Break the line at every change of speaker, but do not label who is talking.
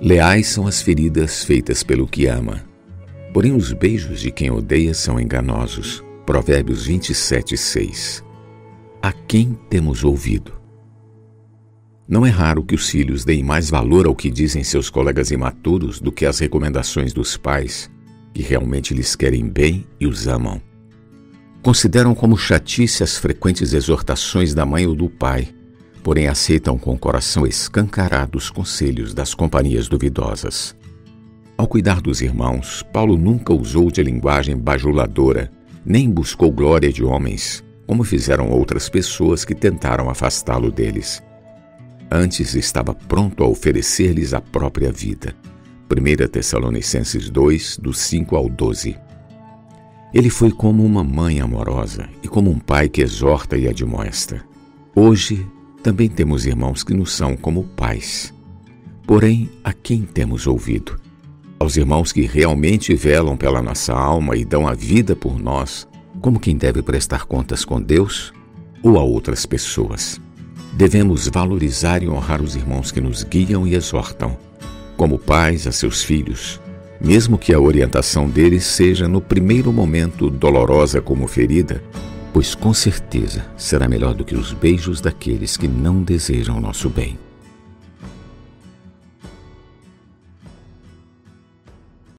Leais são as feridas feitas pelo que ama, porém os beijos de quem odeia são enganosos. Provérbios 27, 6. A quem temos ouvido? Não é raro que os filhos deem mais valor ao que dizem seus colegas imaturos do que às recomendações dos pais, que realmente lhes querem bem e os amam. Consideram como chatice as frequentes exortações da mãe ou do pai, porém aceitam com o coração escancarado os conselhos das companhias duvidosas. Ao cuidar dos irmãos, Paulo nunca usou de linguagem bajuladora, nem buscou glória de homens, como fizeram outras pessoas que tentaram afastá-lo deles. Antes estava pronto a oferecer-lhes a própria vida. 1 Tessalonicenses 2, do 5 ao 12. Ele foi como uma mãe amorosa e como um pai que exorta e admoesta. Hoje também temos irmãos que nos são como pais. Porém, a quem temos ouvido? Aos irmãos que realmente velam pela nossa alma e dão a vida por nós, como quem deve prestar contas com Deus ou a outras pessoas. Devemos valorizar e honrar os irmãos que nos guiam e exortam, como pais a seus filhos, mesmo que a orientação deles seja no primeiro momento dolorosa como ferida, pois com certeza será melhor do que os beijos daqueles que não desejam nosso bem.